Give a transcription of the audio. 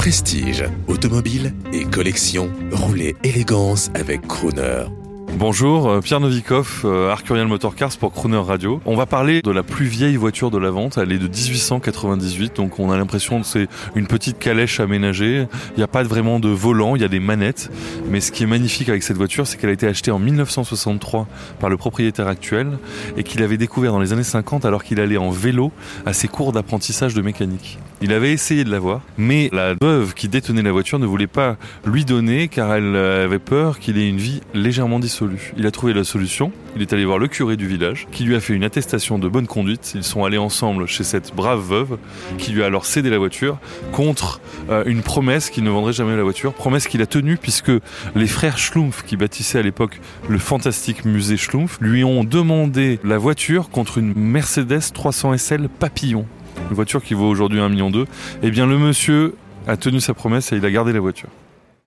Prestige, automobile et collection, roulez élégance avec Crooner. Bonjour, euh, Pierre Novikov, euh, Arcurial Motorcars pour Crooner Radio. On va parler de la plus vieille voiture de la vente, elle est de 1898, donc on a l'impression que c'est une petite calèche aménagée. Il n'y a pas vraiment de volant, il y a des manettes. Mais ce qui est magnifique avec cette voiture, c'est qu'elle a été achetée en 1963 par le propriétaire actuel et qu'il avait découvert dans les années 50 alors qu'il allait en vélo à ses cours d'apprentissage de mécanique. Il avait essayé de l'avoir, mais la veuve qui détenait la voiture ne voulait pas lui donner car elle avait peur qu'il ait une vie légèrement dissolue. Il a trouvé la solution. Il est allé voir le curé du village, qui lui a fait une attestation de bonne conduite. Ils sont allés ensemble chez cette brave veuve, qui lui a alors cédé la voiture contre euh, une promesse qu'il ne vendrait jamais la voiture. Promesse qu'il a tenue puisque les frères Schlumpf, qui bâtissaient à l'époque le fantastique musée Schlumpf, lui ont demandé la voiture contre une Mercedes 300 SL Papillon. Une voiture qui vaut aujourd'hui 1,2 million. Eh bien, le monsieur a tenu sa promesse et il a gardé la voiture.